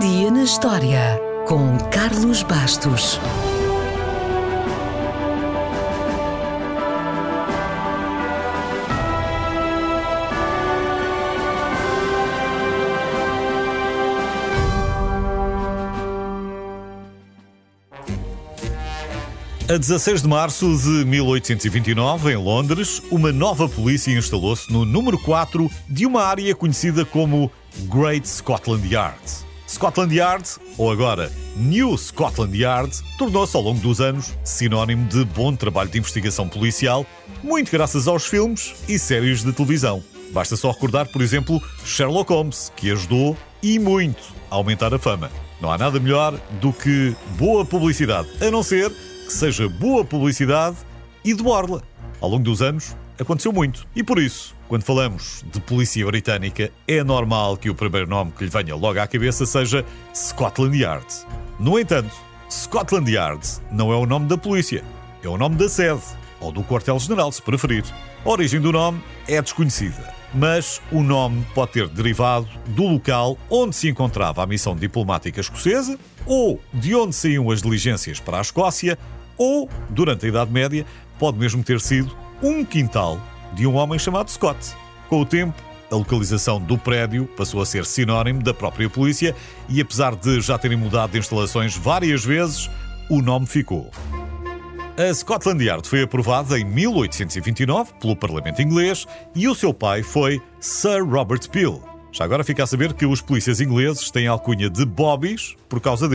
na História, com Carlos Bastos. A 16 de março de 1829, em Londres, uma nova polícia instalou-se no número 4 de uma área conhecida como Great Scotland Yard. Scotland Yard, ou agora New Scotland Yard, tornou-se ao longo dos anos sinónimo de bom trabalho de investigação policial, muito graças aos filmes e séries de televisão. Basta só recordar, por exemplo, Sherlock Holmes, que ajudou e muito a aumentar a fama. Não há nada melhor do que boa publicidade, a não ser que seja boa publicidade e de borla. Ao longo dos anos, aconteceu muito. E por isso, quando falamos de polícia britânica, é normal que o primeiro nome que lhe venha logo à cabeça seja Scotland Yard. No entanto, Scotland Yard não é o nome da polícia, é o nome da sede, ou do quartel-general, se preferir. A origem do nome é desconhecida, mas o nome pode ter derivado do local onde se encontrava a missão diplomática escocesa, ou de onde saíam as diligências para a Escócia, ou, durante a Idade Média, pode mesmo ter sido um quintal de um homem chamado Scott. Com o tempo, a localização do prédio passou a ser sinónimo da própria polícia e, apesar de já terem mudado de instalações várias vezes, o nome ficou. A Scotland Yard foi aprovada em 1829 pelo Parlamento inglês e o seu pai foi Sir Robert Peel. Já agora fica a saber que os polícias ingleses têm a alcunha de Bobbies por causa